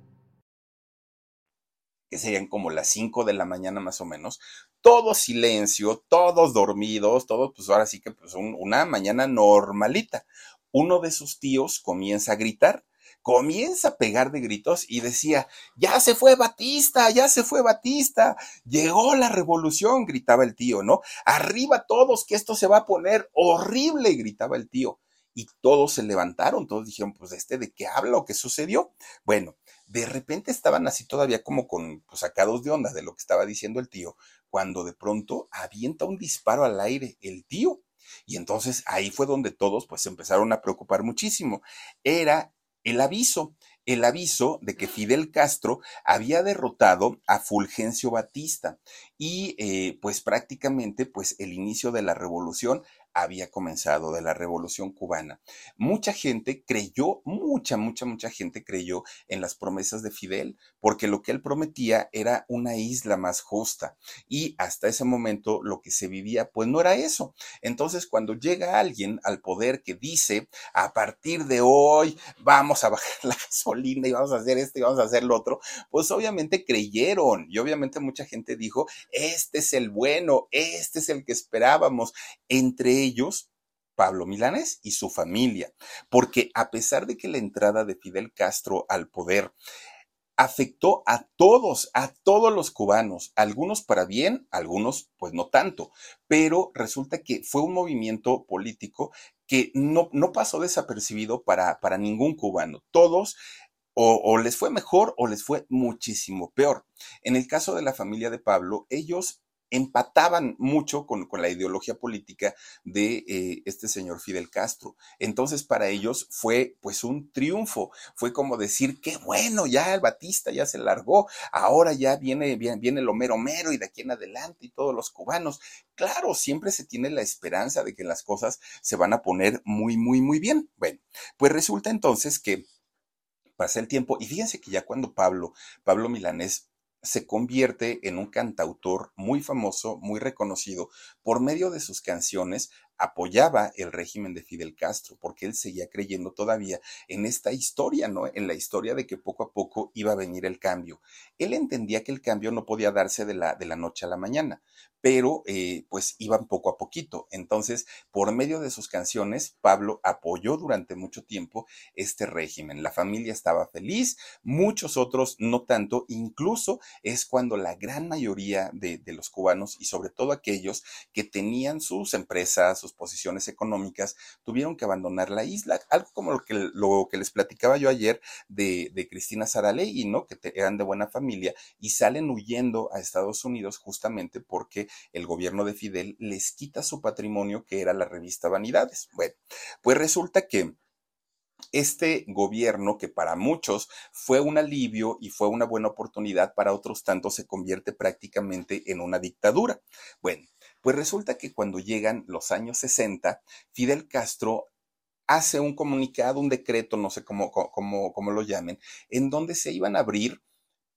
que serían como las 5 de la mañana más o menos, todo silencio, todos dormidos, todos, pues ahora sí que pues una mañana normalita. Uno de sus tíos comienza a gritar, comienza a pegar de gritos y decía, ya se fue Batista, ya se fue Batista, llegó la revolución, gritaba el tío, ¿no? Arriba todos, que esto se va a poner horrible, gritaba el tío. Y todos se levantaron, todos dijeron, pues este de qué habla o qué sucedió. Bueno, de repente estaban así todavía como con pues, sacados de onda de lo que estaba diciendo el tío, cuando de pronto avienta un disparo al aire el tío. Y entonces ahí fue donde todos pues se empezaron a preocupar muchísimo. Era el aviso, el aviso de que Fidel Castro había derrotado a Fulgencio Batista y eh, pues prácticamente pues el inicio de la revolución había comenzado, de la revolución cubana. Mucha gente creyó, mucha, mucha, mucha gente creyó en las promesas de Fidel, porque lo que él prometía era una isla más justa. Y hasta ese momento lo que se vivía, pues no era eso. Entonces, cuando llega alguien al poder que dice, a partir de hoy vamos a bajar la gasolina y vamos a hacer esto y vamos a hacer lo otro, pues obviamente creyeron y obviamente mucha gente dijo, este es el bueno, este es el que esperábamos. Entre ellos Pablo Milanés y su familia, porque a pesar de que la entrada de Fidel Castro al poder afectó a todos, a todos los cubanos, algunos para bien, algunos pues no tanto, pero resulta que fue un movimiento político que no, no pasó desapercibido para, para ningún cubano. Todos o, o, les fue mejor o les fue muchísimo peor. En el caso de la familia de Pablo, ellos empataban mucho con, la ideología política de eh, este señor Fidel Castro. Entonces para ellos fue pues un triunfo, fue como decir, qué bueno, ya el Batista ya se largó, ahora ya viene, viene, viene el Homero Homero y de aquí en adelante y todos los cubanos. Claro, siempre se tiene la esperanza de que las cosas se van a poner muy, muy, muy bien. Bueno, pues resulta entonces que pasa el tiempo y fíjense que ya cuando Pablo, Pablo Milanés se convierte en un cantautor muy famoso, muy reconocido, por medio de sus canciones apoyaba el régimen de Fidel Castro, porque él seguía creyendo todavía en esta historia, ¿no? En la historia de que poco a poco iba a venir el cambio. Él entendía que el cambio no podía darse de la, de la noche a la mañana, pero eh, pues iban poco a poquito. Entonces, por medio de sus canciones, Pablo apoyó durante mucho tiempo este régimen. La familia estaba feliz, muchos otros no tanto, incluso es cuando la gran mayoría de, de los cubanos y sobre todo aquellos que tenían sus empresas, sus posiciones económicas, tuvieron que abandonar la isla. Algo como lo que, lo que les platicaba yo ayer de, de Cristina Saralegui, ¿no? Que eran de buena familia y salen huyendo a Estados Unidos justamente porque el gobierno de Fidel les quita su patrimonio que era la revista Vanidades. Bueno, pues resulta que este gobierno, que para muchos fue un alivio y fue una buena oportunidad, para otros tantos se convierte prácticamente en una dictadura. Bueno, pues resulta que cuando llegan los años 60, Fidel Castro hace un comunicado, un decreto, no sé cómo, cómo, cómo lo llamen, en donde se iban a abrir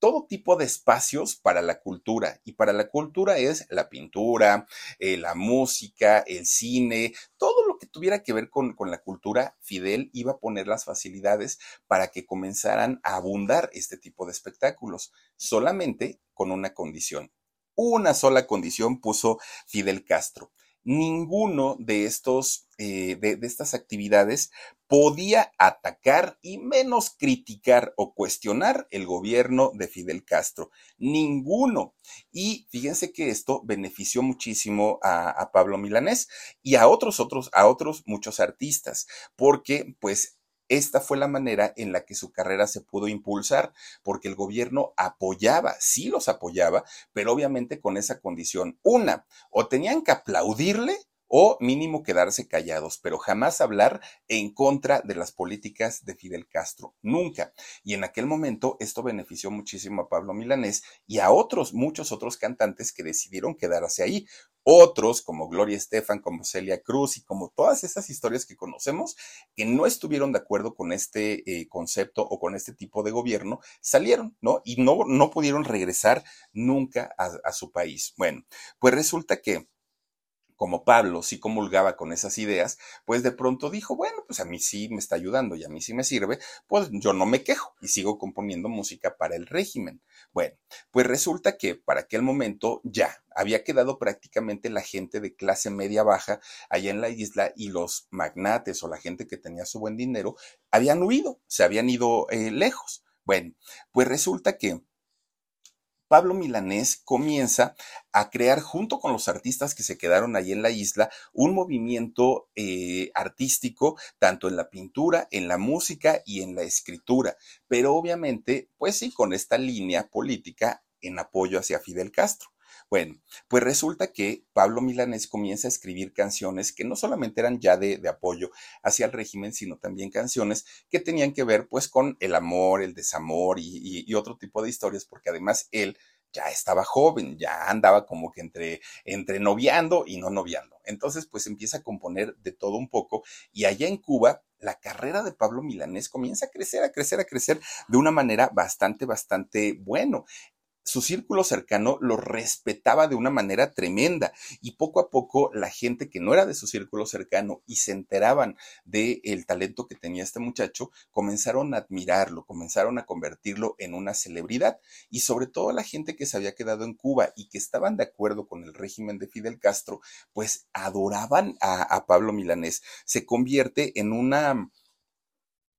todo tipo de espacios para la cultura. Y para la cultura es la pintura, eh, la música, el cine, todo lo que tuviera que ver con, con, la cultura, Fidel iba a poner las facilidades para que comenzaran a abundar este tipo de espectáculos, solamente con una condición. Una sola condición puso Fidel Castro ninguno de estos, eh, de, estas actividades podía atacar y menos criticar o cuestionar el gobierno de Fidel Castro. Ninguno. Y fíjense que esto benefició muchísimo a, a Pablo Milanés y a otros, otros, a otros muchos artistas, porque pues esta fue la manera en la que su carrera se pudo impulsar, porque el gobierno apoyaba, sí los apoyaba, pero obviamente con esa condición. Una, o tenían que aplaudirle o mínimo quedarse callados, pero jamás hablar en contra de las políticas de Fidel Castro, nunca. Y en aquel momento esto benefició muchísimo a Pablo Milanés y a otros, muchos otros cantantes que decidieron quedarse ahí. Otros, como Gloria Estefan, como Celia Cruz y como todas esas historias que conocemos, que no estuvieron de acuerdo con este eh, concepto o con este tipo de gobierno, salieron, ¿no? Y no, no pudieron regresar nunca a, a su país. Bueno, pues resulta que como Pablo sí comulgaba con esas ideas, pues de pronto dijo, bueno, pues a mí sí me está ayudando y a mí sí me sirve, pues yo no me quejo y sigo componiendo música para el régimen. Bueno, pues resulta que para aquel momento ya había quedado prácticamente la gente de clase media baja allá en la isla y los magnates o la gente que tenía su buen dinero habían huido, se habían ido eh, lejos. Bueno, pues resulta que Pablo Milanés comienza a crear junto con los artistas que se quedaron ahí en la isla un movimiento eh, artístico tanto en la pintura, en la música y en la escritura, pero obviamente pues sí con esta línea política en apoyo hacia Fidel Castro. Bueno, pues resulta que Pablo Milanés comienza a escribir canciones que no solamente eran ya de, apoyo hacia el régimen, sino también canciones que tenían que ver pues con el amor, el desamor y, y, y otro tipo de historias, porque además él ya estaba joven, ya andaba como que entre, entre noviando y no noviando. Entonces, pues empieza a componer de todo un poco y allá en Cuba la carrera de Pablo Milanés comienza a crecer, a crecer, a crecer de una manera bastante, bastante bueno su círculo cercano lo respetaba de una manera tremenda y poco a poco la gente que no era de su círculo cercano y se enteraban del el talento que tenía este muchacho, comenzaron a admirarlo, comenzaron a convertirlo en una celebridad y sobre todo la gente que se había quedado en Cuba y que estaban de acuerdo con el régimen de Fidel Castro, pues adoraban a Pablo Milanés. Se convierte en una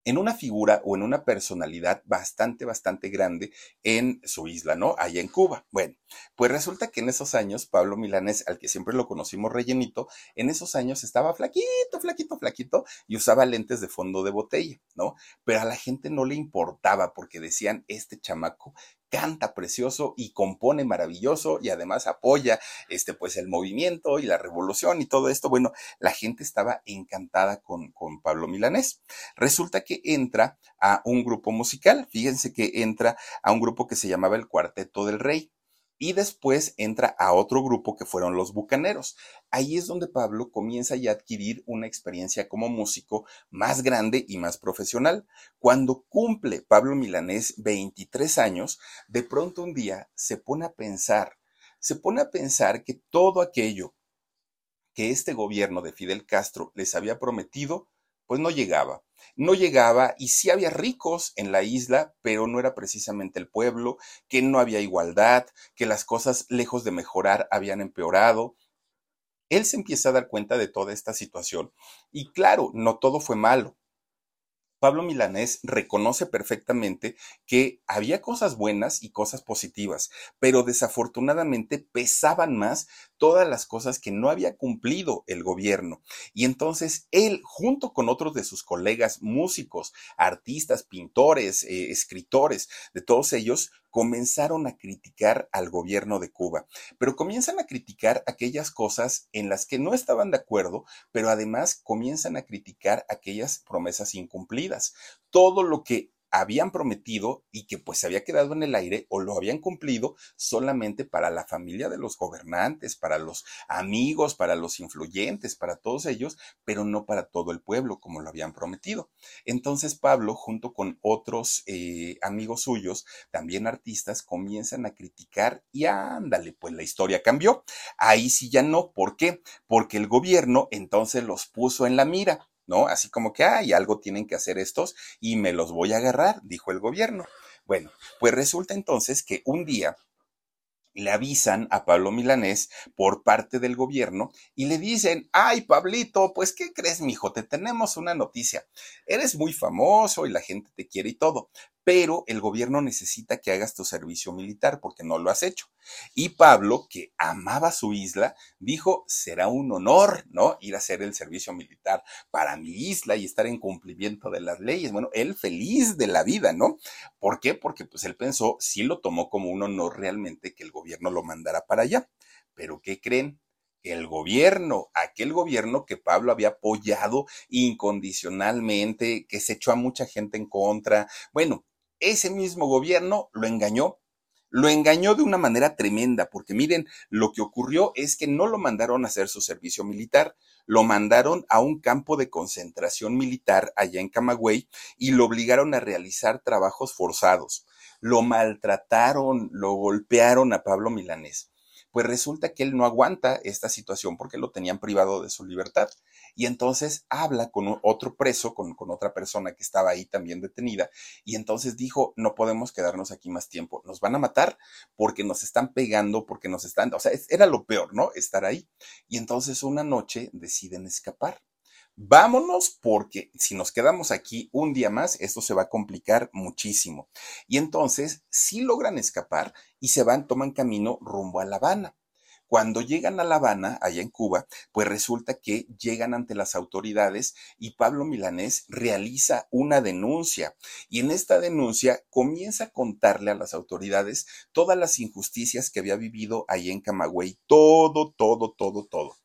en una figura o en una personalidad bastante, bastante grande en su isla, ¿no? Allá en Cuba. Bueno, pues resulta que en esos años, Pablo Milanes, al que siempre lo conocimos rellenito, en esos años estaba flaquito, flaquito, flaquito y usaba lentes de fondo de botella, ¿no? Pero a la gente no le importaba porque decían, este chamaco canta precioso y compone maravilloso y además apoya este pues el movimiento y la revolución y todo esto. Bueno, la gente estaba encantada con, con Pablo Milanés. Resulta que entra a un grupo musical, fíjense que entra a un grupo que se llamaba el Cuarteto del Rey. Y después entra a otro grupo que fueron los bucaneros. Ahí es donde Pablo comienza ya a adquirir una experiencia como músico más grande y más profesional. Cuando cumple Pablo Milanés 23 años, de pronto un día se pone a pensar, se pone a pensar que todo aquello que este gobierno de Fidel Castro les había prometido, pues no llegaba. No llegaba y sí había ricos en la isla, pero no era precisamente el pueblo, que no había igualdad, que las cosas lejos de mejorar habían empeorado. Él se empieza a dar cuenta de toda esta situación y claro, no todo fue malo. Pablo Milanés reconoce perfectamente que había cosas buenas y cosas positivas, pero desafortunadamente pesaban más todas las cosas que no había cumplido el gobierno. Y entonces él, junto con otros de sus colegas músicos, artistas, pintores, eh, escritores, de todos ellos, comenzaron a criticar al gobierno de Cuba, pero comienzan a criticar aquellas cosas en las que no estaban de acuerdo, pero además comienzan a criticar aquellas promesas incumplidas. Todo lo que habían prometido y que pues se había quedado en el aire o lo habían cumplido solamente para la familia de los gobernantes, para los amigos, para los influyentes, para todos ellos, pero no para todo el pueblo como lo habían prometido. Entonces Pablo, junto con otros eh, amigos suyos, también artistas, comienzan a criticar y ándale, pues la historia cambió. Ahí sí ya no, ¿por qué? Porque el gobierno entonces los puso en la mira ¿no? Así como que, hay algo tienen que hacer estos y me los voy a agarrar, dijo el gobierno. Bueno, pues resulta entonces que un día le avisan a Pablo Milanés por parte del gobierno y le dicen, ay, Pablito, pues, ¿qué crees, mijo? Te tenemos una noticia. Eres muy famoso y la gente te quiere y todo, pero el gobierno necesita que hagas tu servicio militar porque no lo has hecho. Y Pablo, que amaba su isla, dijo, será un honor, ¿no? Ir a hacer el servicio militar para mi isla y estar en cumplimiento de las leyes. Bueno, él feliz de la vida, ¿no? ¿Por qué? Porque pues él pensó, sí lo tomó como un honor realmente que el gobierno lo mandara para allá. Pero ¿qué creen? el gobierno, aquel gobierno que Pablo había apoyado incondicionalmente, que se echó a mucha gente en contra. Bueno, ese mismo gobierno lo engañó. Lo engañó de una manera tremenda, porque miren, lo que ocurrió es que no lo mandaron a hacer su servicio militar, lo mandaron a un campo de concentración militar allá en Camagüey y lo obligaron a realizar trabajos forzados. Lo maltrataron, lo golpearon a Pablo Milanés pues resulta que él no aguanta esta situación porque lo tenían privado de su libertad. Y entonces habla con otro preso, con, otra persona que estaba ahí también detenida, y entonces dijo, no podemos quedarnos aquí más tiempo, nos van a matar porque nos están pegando, porque nos están, o sea, era lo peor, ¿no? Estar ahí. Y entonces una noche deciden escapar vámonos porque si nos quedamos aquí un día más, esto se va a complicar muchísimo. Y entonces, si logran escapar y se van, toman camino rumbo a La Habana. Cuando llegan a La Habana, allá en Cuba, pues resulta que llegan ante las autoridades y Pablo Milanés realiza una denuncia. Y en esta denuncia comienza a contarle a las autoridades todas las injusticias que había vivido ahí en Camagüey. Todo, todo, todo, todo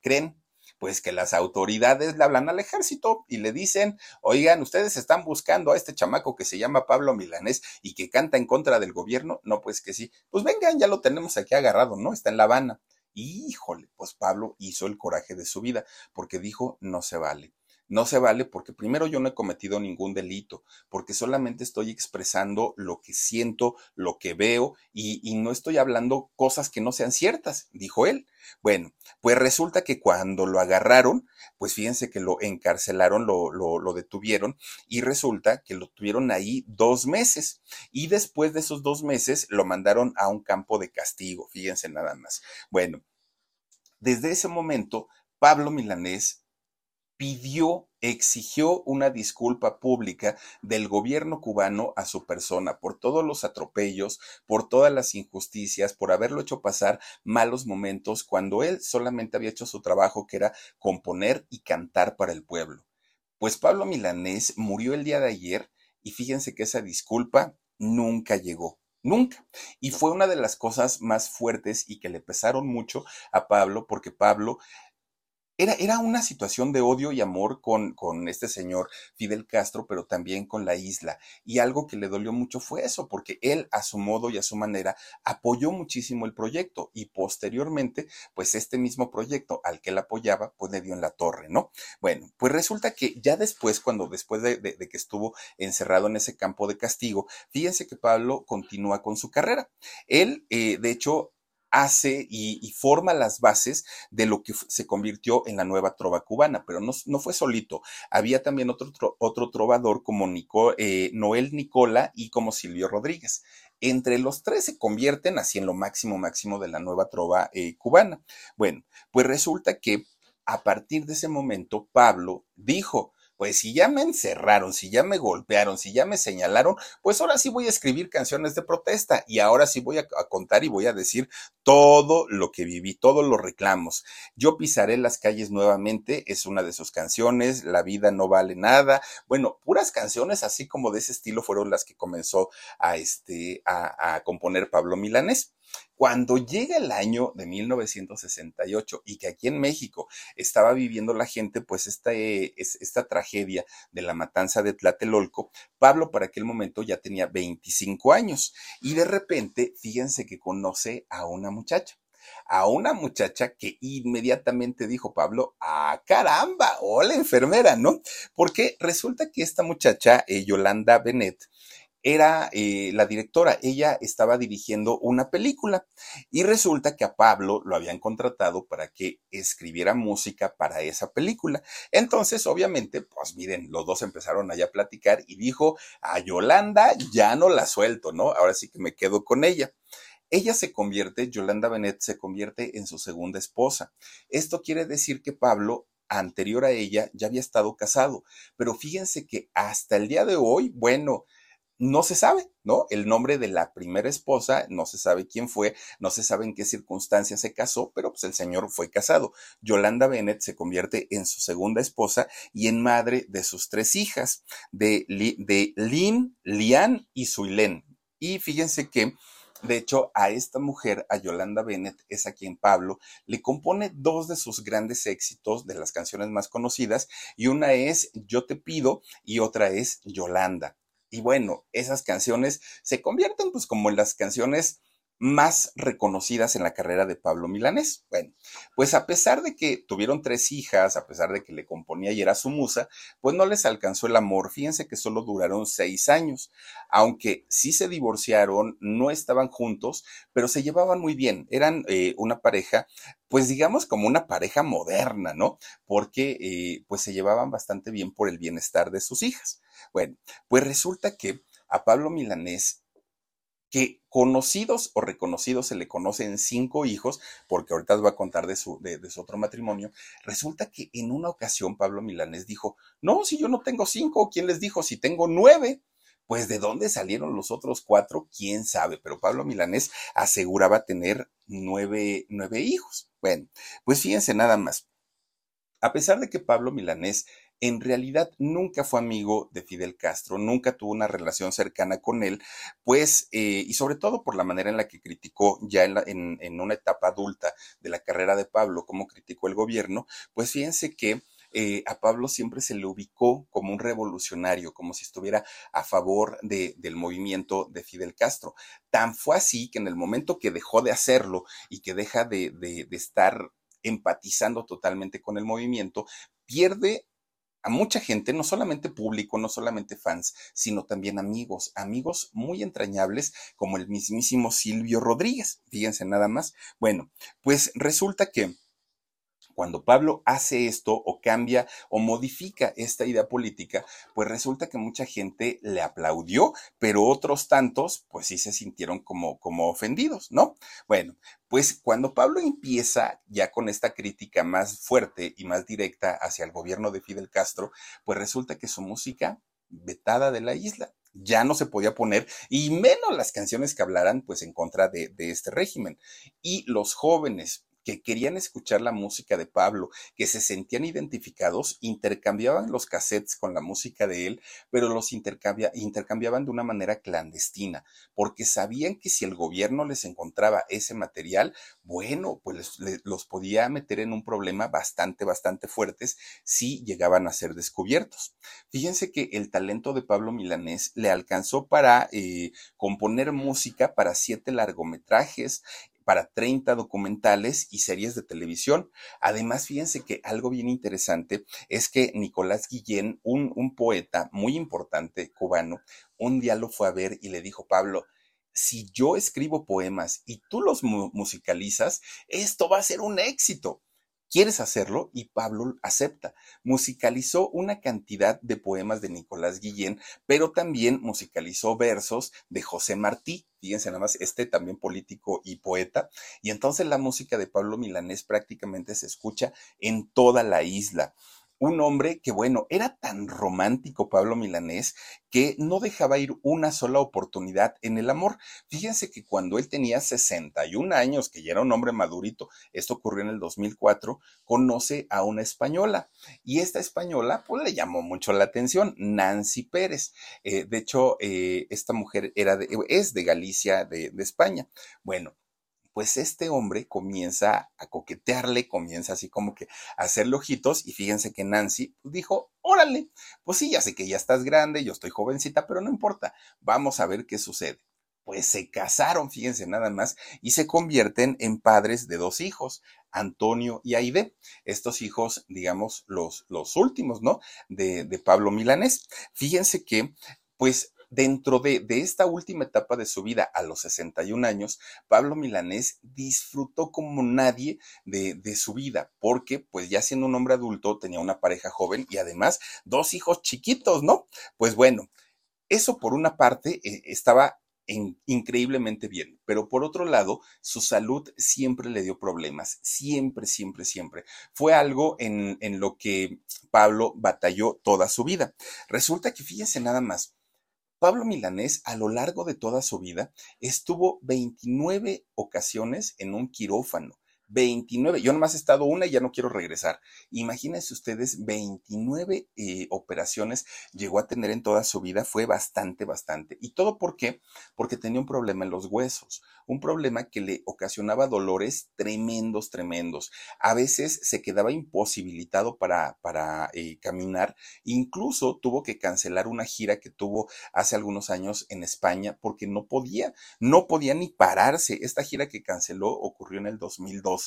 creen? Pues que las autoridades le hablan al ejército y le dicen, oigan, ustedes están buscando a este chamaco que se llama Pablo Milanés y que canta en contra del gobierno. No, pues que sí. Pues vengan, ya lo tenemos aquí agarrado, ¿no? Está en La Habana. Híjole, pues Pablo hizo el coraje de su vida porque dijo, no se vale. No se vale porque primero yo no he cometido ningún delito, porque solamente estoy expresando lo que siento, lo que veo y, no estoy hablando cosas que no sean ciertas, dijo él. Bueno, pues resulta que cuando lo agarraron, pues fíjense que lo encarcelaron, lo, lo, lo detuvieron y resulta que lo tuvieron ahí dos meses y después de esos dos meses lo mandaron a un campo de castigo, fíjense nada más. Bueno, desde ese momento, Pablo Milanés pidió, exigió una disculpa pública del gobierno cubano a su persona por todos los atropellos, por todas las injusticias, por haberlo hecho pasar malos momentos cuando él solamente había hecho su trabajo que era componer y cantar para el pueblo. Pues Pablo Milanés murió el día de ayer y fíjense que esa disculpa nunca llegó. Nunca. Y fue una de las cosas más fuertes y que le pesaron mucho a Pablo, porque Pablo era, una situación de odio y amor con, con este señor Fidel Castro, pero también con la isla. Y algo que le dolió mucho fue eso, porque él a su modo y a su manera apoyó muchísimo el proyecto y posteriormente, pues este mismo proyecto al que él apoyaba, pues le dio en la torre, ¿no? Bueno, pues resulta que ya después, cuando después de, que estuvo encerrado en ese campo de castigo, fíjense que Pablo continúa con su carrera. Él, eh, de hecho, hace y, forma las bases de lo que se convirtió en la nueva trova cubana, pero no, no fue solito. Había también otro, otro trovador como eh, Noel Nicola y como Silvio Rodríguez. Entre los tres se convierten así en lo máximo máximo de la nueva trova eh, cubana. Bueno, pues resulta que a partir de ese momento Pablo dijo, pues si ya me encerraron, si ya me golpearon, si ya me señalaron, pues ahora sí voy a escribir canciones de protesta y ahora sí voy a, contar y voy a decir todo lo que viví, todos los reclamos. Yo pisaré las calles nuevamente, es una de sus canciones, La vida no vale nada. Bueno, puras canciones así como de ese estilo fueron las que comenzó a, este, a, a componer Pablo Milanés. Cuando llega el año de 1968 y que aquí en México estaba viviendo la gente pues esta, eh, esta tragedia de la matanza de Tlatelolco, Pablo para aquel momento ya tenía 25 años y de repente fíjense que conoce a una muchacha a una muchacha que inmediatamente dijo Pablo, ah, caramba, hola enfermera, ¿no? Porque resulta que esta muchacha, eh, Yolanda Benet, era eh, la directora. Ella estaba dirigiendo una película y resulta que a Pablo lo habían contratado para que escribiera música para esa película. Entonces, obviamente, pues miren, los dos empezaron allá a platicar y dijo, a Yolanda ya no la suelto, ¿no? Ahora sí que me quedo con ella. Ella se convierte, Yolanda Benet se convierte en su segunda esposa. Esto quiere decir que Pablo anterior a ella ya había estado casado, pero fíjense que hasta el día de hoy, bueno, no se sabe, ¿no? El nombre de la primera esposa, no se sabe quién fue, no se sabe en qué circunstancias se casó, pero pues el señor fue casado. Yolanda Bennett se convierte en su segunda esposa y en madre de sus tres hijas, de, de Lynn, Lian y Suilén. Y fíjense que de hecho, a esta mujer, a Yolanda Bennett, es a quien Pablo le compone dos de sus grandes éxitos de las canciones más conocidas, y una es Yo te pido y otra es Yolanda. Y bueno, esas canciones se convierten pues como en las canciones más reconocidas en la carrera de Pablo Milanés. Bueno, pues a pesar de que tuvieron tres hijas, a pesar de que le componía y era su musa, pues no les alcanzó el amor. Fíjense que solo duraron seis años, aunque sí se divorciaron, no estaban juntos, pero se llevaban muy bien. Eran eh, una pareja, pues digamos como una pareja moderna, ¿no? Porque eh, pues se llevaban bastante bien por el bienestar de sus hijas. Bueno, pues resulta que a Pablo Milanés que conocidos o reconocidos se le conocen cinco hijos, porque ahorita os voy a contar de su, de, su otro matrimonio, resulta que en una ocasión Pablo Milanés dijo, no, si yo no tengo cinco, ¿quién les dijo? Si tengo nueve. Pues de dónde salieron los otros cuatro, quién sabe, pero Pablo Milanés aseguraba tener nueve, nueve hijos. Bueno, pues fíjense nada más. A pesar de que Pablo Milanés en realidad nunca fue amigo de Fidel Castro, nunca tuvo una relación cercana con él, pues, eh, y sobre todo por la manera en la que criticó ya en, una etapa adulta de la carrera de Pablo, cómo criticó el gobierno, pues fíjense que eh, a Pablo siempre se le ubicó como un revolucionario, como si estuviera a favor de, del movimiento de Fidel Castro. Tan fue así que en el momento que dejó de hacerlo y que deja de, de, de estar empatizando totalmente con el movimiento, pierde a mucha gente, no solamente público, no solamente fans, sino también amigos, amigos muy entrañables como el mismísimo Silvio Rodríguez. Fíjense nada más. Bueno, pues resulta que cuando Pablo hace esto o cambia o modifica esta idea política, pues resulta que mucha gente le aplaudió, pero otros tantos, pues sí se sintieron como, como ofendidos, ¿no? Bueno, pues cuando Pablo empieza ya con esta crítica más fuerte y más directa hacia el gobierno de Fidel Castro, pues resulta que su música vetada de la isla ya no se podía poner y menos las canciones que hablaran pues en contra de, de este régimen. Y los jóvenes, que querían escuchar la música de Pablo, que se sentían identificados, intercambiaban los cassettes con la música de él, pero los intercambiaban de una manera clandestina, porque sabían que si el gobierno les encontraba ese material, bueno, pues los podía meter en un problema bastante, bastante fuertes si llegaban a ser descubiertos. Fíjense que el talento de Pablo Milanés le alcanzó para eh, componer música para siete largometrajes, para 30 documentales y series de televisión. Además, fíjense que algo bien interesante es que Nicolás Guillén, un, un poeta muy importante cubano, un día lo fue a ver y le dijo, Pablo, si yo escribo poemas y tú los musicalizas, esto va a ser un éxito. ¿Quieres hacerlo? Y Pablo acepta. Musicalizó una cantidad de poemas de Nicolás Guillén, pero también musicalizó versos de José Martí. Fíjense nada más, este también político y poeta. Y entonces la música de Pablo Milanés prácticamente se escucha en toda la isla un hombre que, bueno, era tan romántico Pablo Milanés que no dejaba ir una sola oportunidad en el amor. Fíjense que cuando él tenía 61 años, que ya era un hombre madurito, esto ocurrió en el 2004, conoce a una española. Y esta española, pues le llamó mucho la atención, Nancy Pérez. Eh, de hecho, eh, esta mujer era es de Galicia, de España. Bueno, pues este hombre comienza a coquetearle, comienza así como que a hacerle ojitos y fíjense que Nancy pues, dijo, órale, pues sí, ya sé que ya estás grande, yo estoy jovencita, pero no importa, vamos a ver qué sucede. Pues se casaron, fíjense nada más, y se convierten en padres de dos hijos, Antonio y Aide. Estos hijos, digamos, los, los últimos, ¿no? De, de Pablo Milanés. Fíjense que, pues Dentro de, esta última etapa de su vida, a los 61 años, Pablo Milanés disfrutó como nadie de, de su vida, porque pues ya siendo un hombre adulto tenía una pareja joven y además dos hijos chiquitos, ¿no? Pues bueno, eso por una parte eh, estaba increíblemente bien, pero por otro lado, su salud siempre le dio problemas, siempre, siempre, siempre. Fue algo en, en lo que Pablo batalló toda su vida. Resulta que fíjense nada más, Pablo Milanés, a lo largo de toda su vida, estuvo 29 ocasiones en un quirófano. 29. Yo nomás he estado una y ya no quiero regresar. Imagínense ustedes, 29 eh, operaciones llegó a tener en toda su vida. Fue bastante, bastante. ¿Y todo por qué? Porque tenía un problema en los huesos. Un problema que le ocasionaba dolores tremendos, tremendos. A veces se quedaba imposibilitado para, para eh, caminar. Incluso tuvo que cancelar una gira que tuvo hace algunos años en España porque no podía, no podía ni pararse. Esta gira que canceló ocurrió en el 2002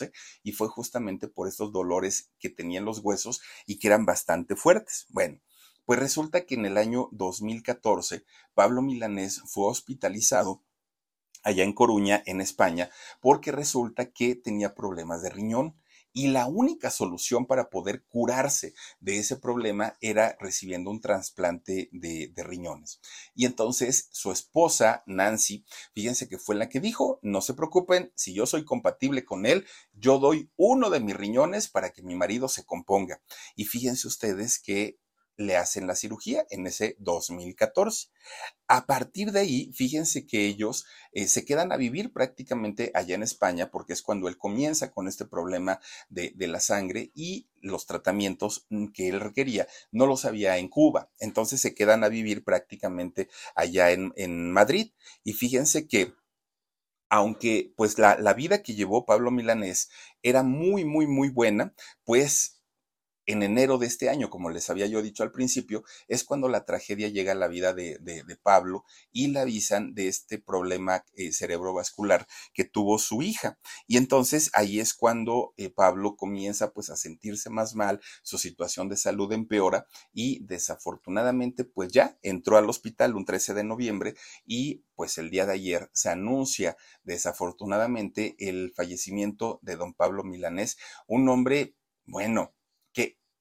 y fue justamente por estos dolores que tenían los huesos y que eran bastante fuertes. Bueno, pues resulta que en el año 2014 Pablo Milanés fue hospitalizado allá en Coruña, en España, porque resulta que tenía problemas de riñón y la única solución para poder curarse de ese problema era recibiendo un trasplante de, riñones. Y entonces su esposa, Nancy, fíjense que fue la que dijo, no se preocupen, si yo soy compatible con él, yo doy uno de mis riñones para que mi marido se componga. Y fíjense ustedes que le hacen la cirugía en ese 2014. A partir de ahí, fíjense que ellos eh, se quedan a vivir prácticamente allá en España porque es cuando él comienza con este problema de, la sangre y los tratamientos mm, que él requería no los había en Cuba. Entonces se quedan a vivir prácticamente allá en, Madrid. Y fíjense que aunque pues la vida que llevó Pablo Milanés era muy, muy, muy buena, pues en enero de este año, como les había yo dicho al principio, es cuando la tragedia llega a la vida de, Pablo y le avisan de este problema eh, cerebrovascular que tuvo su hija. Y entonces ahí es cuando eh, Pablo comienza pues a sentirse más mal, su situación de salud empeora y desafortunadamente pues ya entró al hospital un 13 de noviembre y pues el día de ayer se anuncia desafortunadamente el fallecimiento de don Pablo Milanés, un hombre Bueno,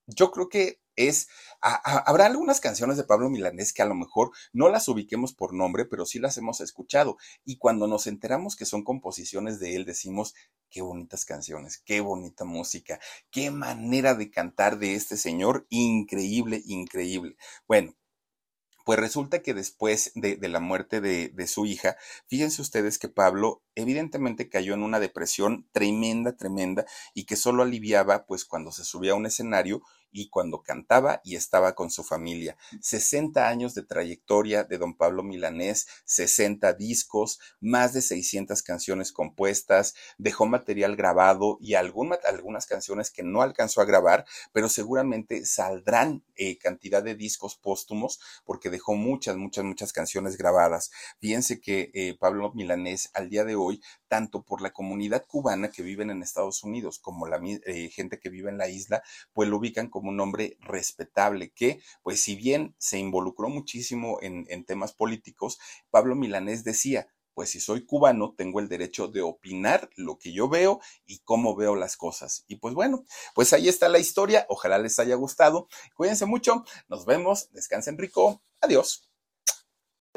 yo creo que es, habrá algunas canciones de Pablo Milanés que a lo mejor no las ubiquemos por nombre, pero sí las hemos escuchado. Y cuando nos enteramos que son composiciones de él, decimos, qué bonitas canciones, qué bonita música, qué manera de cantar de este señor, increíble, increíble. Bueno, pues resulta que después de, la muerte de, de, su hija, fíjense ustedes que Pablo evidentemente cayó en una depresión tremenda, tremenda, y que solo aliviaba pues cuando se subía a un escenario y cuando cantaba y estaba con su familia. 60 años de trayectoria de don Pablo Milanés, 60 discos, más de 600 canciones compuestas, dejó material grabado y algunas canciones que no alcanzó a grabar, pero seguramente saldrán eh, cantidad de discos póstumos porque dejó muchas, muchas, muchas canciones grabadas. Fíjense que eh, Pablo Milanés al día de hoy, tanto por la comunidad cubana que viven en Estados Unidos como la eh, gente que vive en la isla, pues lo ubican como un hombre respetable que, pues si bien se involucró muchísimo en, en temas políticos, Pablo Milanés decía, pues si soy cubano, tengo el derecho de opinar lo que yo veo y cómo veo las cosas. Y pues bueno, pues ahí está la historia. Ojalá les haya gustado. Cuídense mucho. Nos vemos. Descansen rico. Adiós.